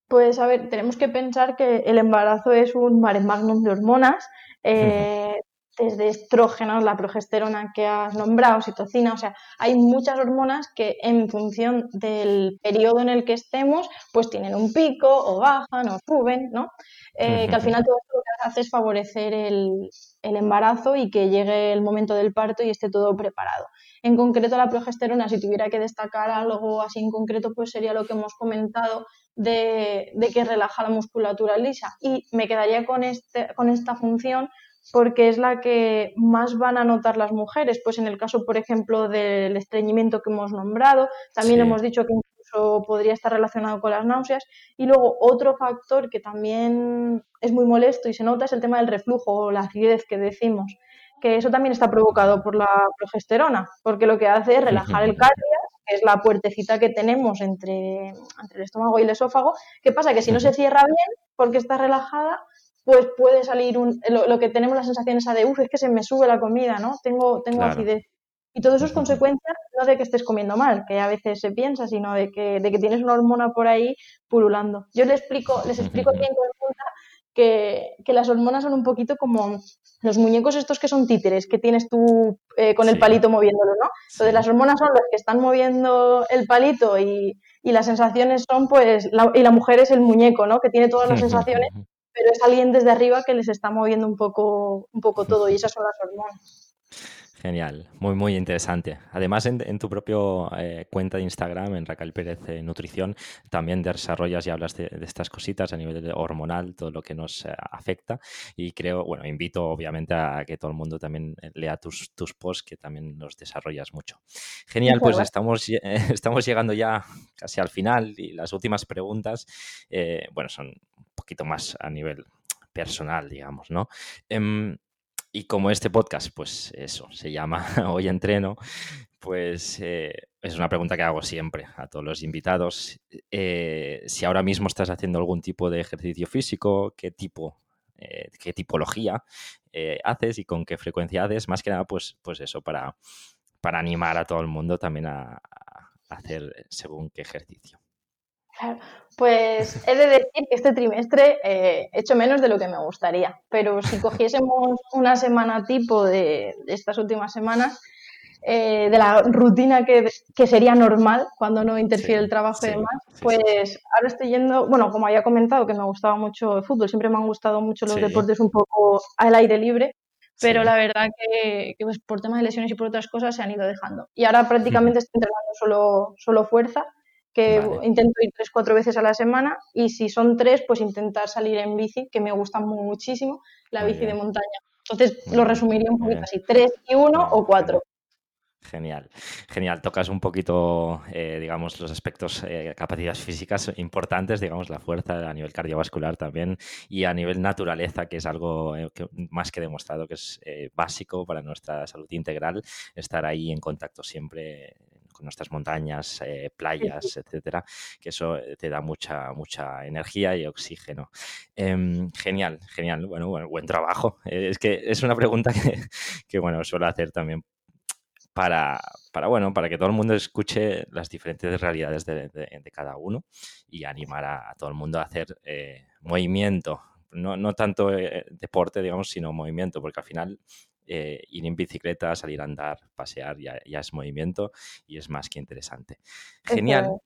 Pues a ver, tenemos que pensar que el embarazo es un mare magnum de hormonas, eh, desde estrógenos, la progesterona que has nombrado, citocina, o sea, hay muchas hormonas que en función del periodo en el que estemos, pues tienen un pico o bajan o suben, ¿no? Eh, que al final todo lo que hace es favorecer el, embarazo y que llegue el momento del parto y esté todo preparado. En concreto, la progesterona, si tuviera que destacar algo así en concreto, pues sería lo que hemos comentado de, que relaja la musculatura lisa. Y me quedaría con, este, con esta función porque es la que más van a notar las mujeres. Pues en el caso, por ejemplo, del estreñimiento que hemos nombrado, también hemos dicho que podría estar relacionado con las náuseas. Y luego otro factor que también es muy molesto y se nota es el tema del reflujo o la acidez que decimos, que eso también está provocado por la progesterona, porque lo que hace es relajar el cardio que es la puertecita que tenemos entre, entre el estómago y el esófago. ¿Qué pasa? Que si no se cierra bien, porque está relajada, pues puede salir un, lo, que tenemos la sensación esa de, uff, es que se me sube la comida, ¿no? Tengo, tengo acidez. Y todo eso es consecuencia no de que estés comiendo mal, que a veces se piensa, sino de que, de que tienes una hormona por ahí pululando. Yo les explico, les explico aquí en consulta que, que, las hormonas son un poquito como los muñecos estos que son títeres, que tienes tú eh, con el palito moviéndolo, ¿no? Entonces las hormonas son los que están moviendo el palito y, y las sensaciones son, pues, y la mujer es el muñeco, ¿no? Que tiene todas las sensaciones, pero es alguien desde arriba que les está moviendo un poco, un poco todo y esas son las hormonas. Genial, muy, muy interesante. Además, en, tu propio eh, cuenta de Instagram, en Raquel Pérez eh, Nutrición, también desarrollas y hablas de, estas cositas a nivel hormonal, todo lo que nos eh, afecta. Y creo, bueno, invito obviamente a que todo el mundo también lea tus, tus posts, que también los desarrollas mucho. Genial, pues estamos, estamos llegando ya casi al final y las últimas preguntas, bueno, son un poquito más a nivel personal, digamos, ¿no? Y como este podcast, pues eso, se llama Hoy Entreno, pues eh, es una pregunta que hago siempre a todos los invitados. Eh, si ahora mismo estás haciendo algún tipo de ejercicio físico, qué tipo, eh, qué tipología haces y con qué frecuencia haces, más que nada, pues, pues eso, para, para animar a todo el mundo también a hacer según qué ejercicio. Pues he de decir que este trimestre eh, he hecho menos de lo que me gustaría, pero si cogiésemos una semana tipo de, estas últimas semanas, eh, de la rutina que, sería normal cuando no interfiere el trabajo y demás, pues ahora estoy yendo, bueno, como había comentado que me gustaba mucho el fútbol, siempre me han gustado mucho los deportes un poco al aire libre, pero la verdad que, pues, por temas de lesiones y por otras cosas se han ido dejando. Y ahora prácticamente estoy entrenando solo, solo fuerza que intento ir tres, cuatro veces a la semana y si son tres, pues intentar salir en bici, que me gusta muchísimo la bici de montaña. Entonces lo resumiría un poquito así, tres y uno o cuatro. Genial, genial. Tocas un poquito, eh, digamos, los aspectos, eh, capacidades físicas importantes, digamos, la fuerza a nivel cardiovascular también y a nivel naturaleza, que es algo eh, que, más que demostrado que es básico para nuestra salud integral, estar ahí en contacto siempre con nuestras montañas, eh, playas, etcétera, que eso eh, te da mucha, mucha energía y oxígeno. Em, genial, genial. Bueno, bueno, buen trabajo. Eh, es que es una pregunta que, bueno, suelo hacer también para, para, bueno, para que todo el mundo escuche las diferentes realidades de, cada uno y animar a, todo el mundo a hacer movimiento. No, no tanto deporte, digamos, sino movimiento, porque al final eh, ir en bicicleta, salir a andar, pasear, ya, es movimiento y es más que interesante. Genial.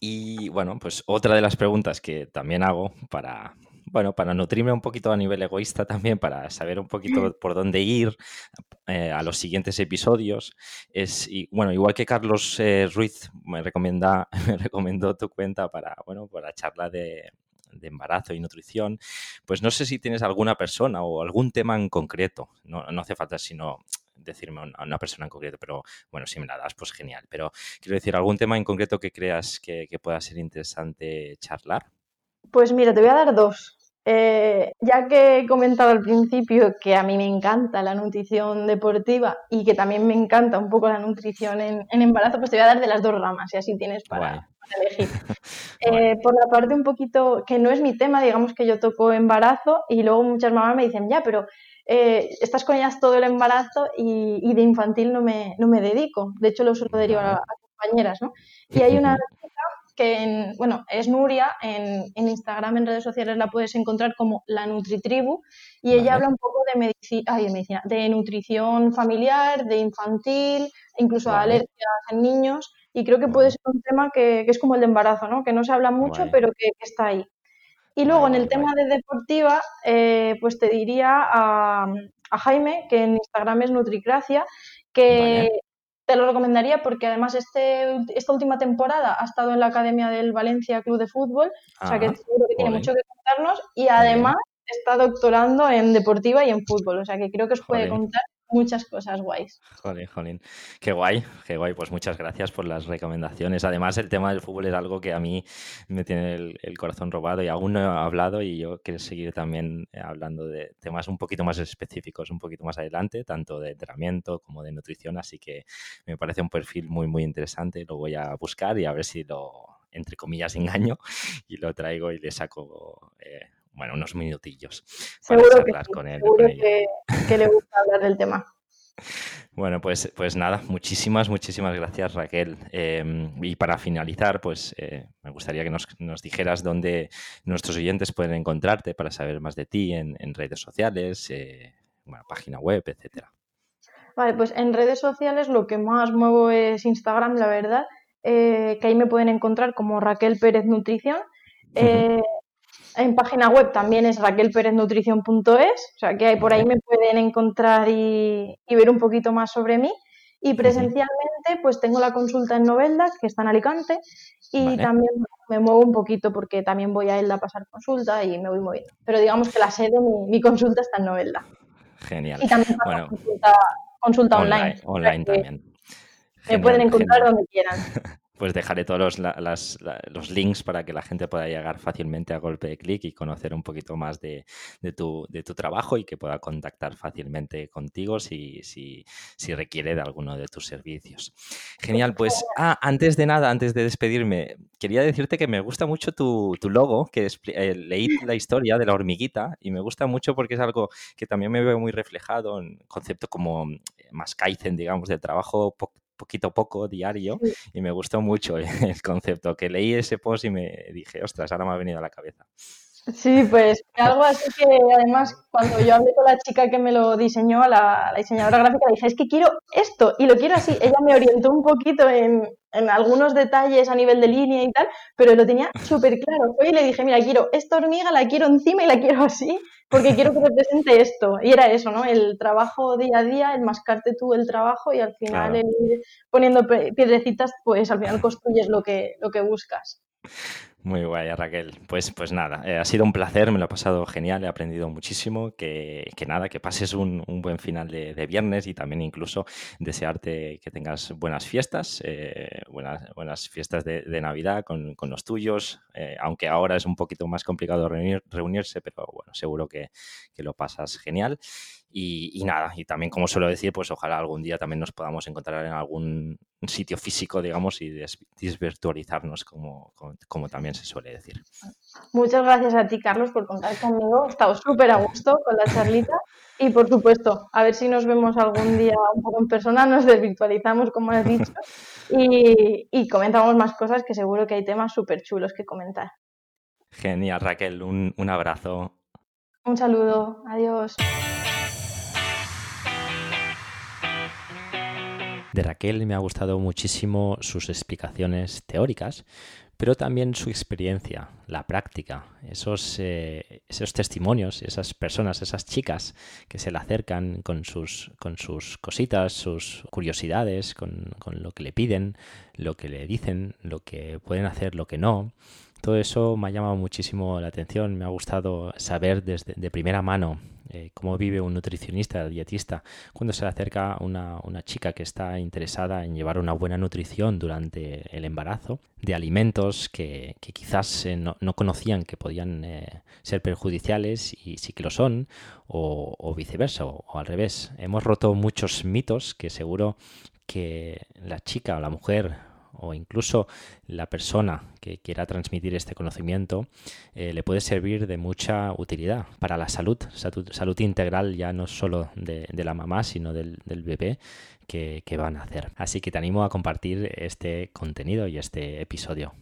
Y bueno, pues otra de las preguntas que también hago para, bueno, para nutrirme un poquito a nivel egoísta también, para saber un poquito por dónde ir eh, a los siguientes episodios, es, y, bueno, igual que Carlos eh, Ruiz me, recomienda, me recomendó tu cuenta para, bueno, para charla de, de embarazo y nutrición, pues no sé si tienes alguna persona o algún tema en concreto, no, hace falta sino decirme a una persona en concreto, pero bueno, si me la das, pues genial. Pero quiero decir, ¿algún tema en concreto que creas que, que pueda ser interesante charlar? Pues mira, te voy a dar dos. Eh, ya que he comentado al principio que a mí me encanta la nutrición deportiva y que también me encanta un poco la nutrición en, embarazo, pues te voy a dar de las dos ramas y así tienes para, elegir. Eh, por la parte un poquito que no es mi tema, digamos que yo toco embarazo y luego muchas mamás me dicen, ya, pero eh, estás con ellas todo el embarazo y, de infantil no me, no me dedico. De hecho, lo suelo derivar a, a compañeras, ¿no? Y hay una que bueno, es Nuria, en, Instagram, en redes sociales la puedes encontrar como la Nutritribu y ella habla un poco de, medicina, de nutrición familiar, de infantil, incluso de alergias en niños y creo que puede ser un tema que, es como el de embarazo, ¿no? que no se habla mucho pero que, está ahí. Y luego en el tema de deportiva, eh, pues te diría a, a, Jaime, que en Instagram es Nutricracia, que te lo recomendaría porque además este, esta última temporada ha estado en la Academia del Valencia Club de Fútbol, o sea que seguro que tiene mucho que contarnos y además está doctorando en deportiva y en fútbol, o sea que creo que os puede contar muchas cosas guays. Jolín, jolín. Qué guay, qué guay. Pues muchas gracias por las recomendaciones. Además, el tema del fútbol es algo que a mí me tiene el, corazón robado y aún no he hablado y yo quiero seguir también hablando de temas un poquito más específicos, un poquito más adelante, tanto de entrenamiento como de nutrición. Así que me parece un perfil muy, muy interesante. Lo voy a buscar y a ver si lo, entre comillas, engaño y lo traigo y le saco... Eh, bueno, unos minutillos para seguro con él. Seguro que, le gusta hablar del tema. Bueno, pues, pues nada, muchísimas, muchísimas gracias Raquel. Em, y para finalizar, pues eh, me gustaría que nos, dijeras dónde nuestros oyentes pueden encontrarte para saber más de ti en, redes sociales, eh, página web, etcétera. Vale, pues en redes sociales lo que más muevo es Instagram, la verdad, eh, que ahí me pueden encontrar como Raquel Pérez Nutrición. En página web también es raquelpereznutrición.es, o sea que por ahí me pueden encontrar y, ver un poquito más sobre mí. Y presencialmente, pues tengo la consulta en Novelda, que está en Alicante, y también me muevo un poquito porque también voy a él a pasar consulta y me voy moviendo. Pero digamos que la sede, mi, mi consulta está en Novelda. Genial. Y también bueno, consulta, online. Online, también. Me pueden encontrar donde quieran. pues dejaré todos los, links para que la gente pueda llegar fácilmente a golpe de clic y conocer un poquito más de, tu, trabajo y que pueda contactar fácilmente contigo si, requiere de alguno de tus servicios. Genial, pues ah, antes de nada, antes de despedirme, quería decirte que me gusta mucho tu, logo, que eh, leí la historia de la hormiguita y me gusta mucho porque es algo que también me veo muy reflejado en concepto como eh, más Kaizen, digamos, del trabajo poquito a poco diario y me gustó mucho el concepto, que leí ese post y me dije, ostras, ahora me ha venido a la cabeza. Sí, pues algo así que además cuando yo hablé con la chica que me lo diseñó, la, diseñadora gráfica, le dije, es que quiero esto y lo quiero así. Ella me orientó un poquito en, en algunos detalles a nivel de línea y tal, pero lo tenía súper claro. Fue y le dije, mira, quiero esta hormiga, la quiero encima y la quiero así, porque quiero que represente esto. Y era eso, ¿no? El trabajo día a día, el mascarte tú el trabajo y al final el ir poniendo piedrecitas, pues al final construyes lo que, lo que buscas. Muy guay, Raquel. Pues, pues nada, eh, ha sido un placer, me lo he pasado genial, he aprendido muchísimo. Que, nada, que pases un, buen final de, viernes y también incluso desearte que tengas buenas fiestas, eh, buenas, buenas fiestas de, Navidad con, los tuyos, eh, aunque ahora es un poquito más complicado reunirse, pero bueno, seguro que, que lo pasas genial. Y, nada, y también como suelo decir, pues ojalá algún día también nos podamos encontrar en algún sitio físico, digamos, y desvirtualizarnos, como, como, también se suele decir. Muchas gracias a ti, Carlos, por contar conmigo. He estado súper a gusto con la charlita. Y por supuesto, a ver si nos vemos algún día un poco en persona, nos desvirtualizamos, como has dicho, y, y comentamos más cosas que seguro que hay temas súper chulos que comentar. Genial, Raquel, un, un abrazo. Un saludo, adiós. De Raquel me ha gustado muchísimo sus explicaciones teóricas, pero también su experiencia, la práctica, esos, eh, esos testimonios, esas personas, esas chicas que se le acercan con sus, con sus cositas, sus curiosidades, con, con lo que le piden, lo que le dicen, lo que pueden hacer, lo que no. Todo eso me ha llamado muchísimo la atención, me ha gustado saber desde de primera mano eh, cómo vive un nutricionista, dietista, cuando se le acerca una, una chica que está interesada en llevar una buena nutrición durante el embarazo, de alimentos que, que quizás eh, no, no, conocían que podían eh, ser perjudiciales y sí que lo son, o, viceversa, o, o al revés. Hemos roto muchos mitos que seguro que la chica o la mujer o incluso la persona que quiera transmitir este conocimiento eh, le puede servir de mucha utilidad para la salud, salud, integral ya no solo de, la mamá, sino del, del bebé que, que van a hacer. Así que te animo a compartir este contenido y este episodio.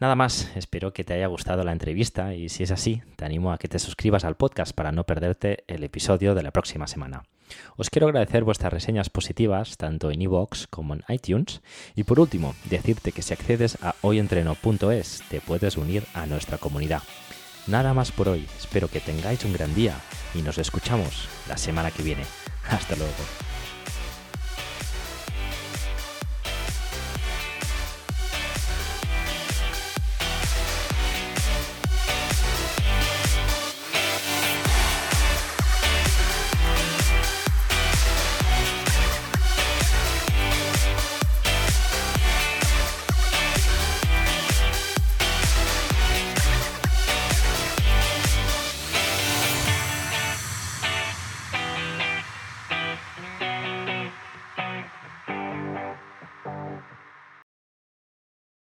Nada más, espero que te haya gustado la entrevista y si es así, te animo a que te suscribas al podcast para no perderte el episodio de la próxima semana. Os quiero agradecer vuestras reseñas positivas tanto en iVoox como en iTunes y por último, decirte que si accedes a hoyentreno.es te puedes unir a nuestra comunidad. Nada más por hoy, espero que tengáis un gran día y nos escuchamos la semana que viene. Hasta luego.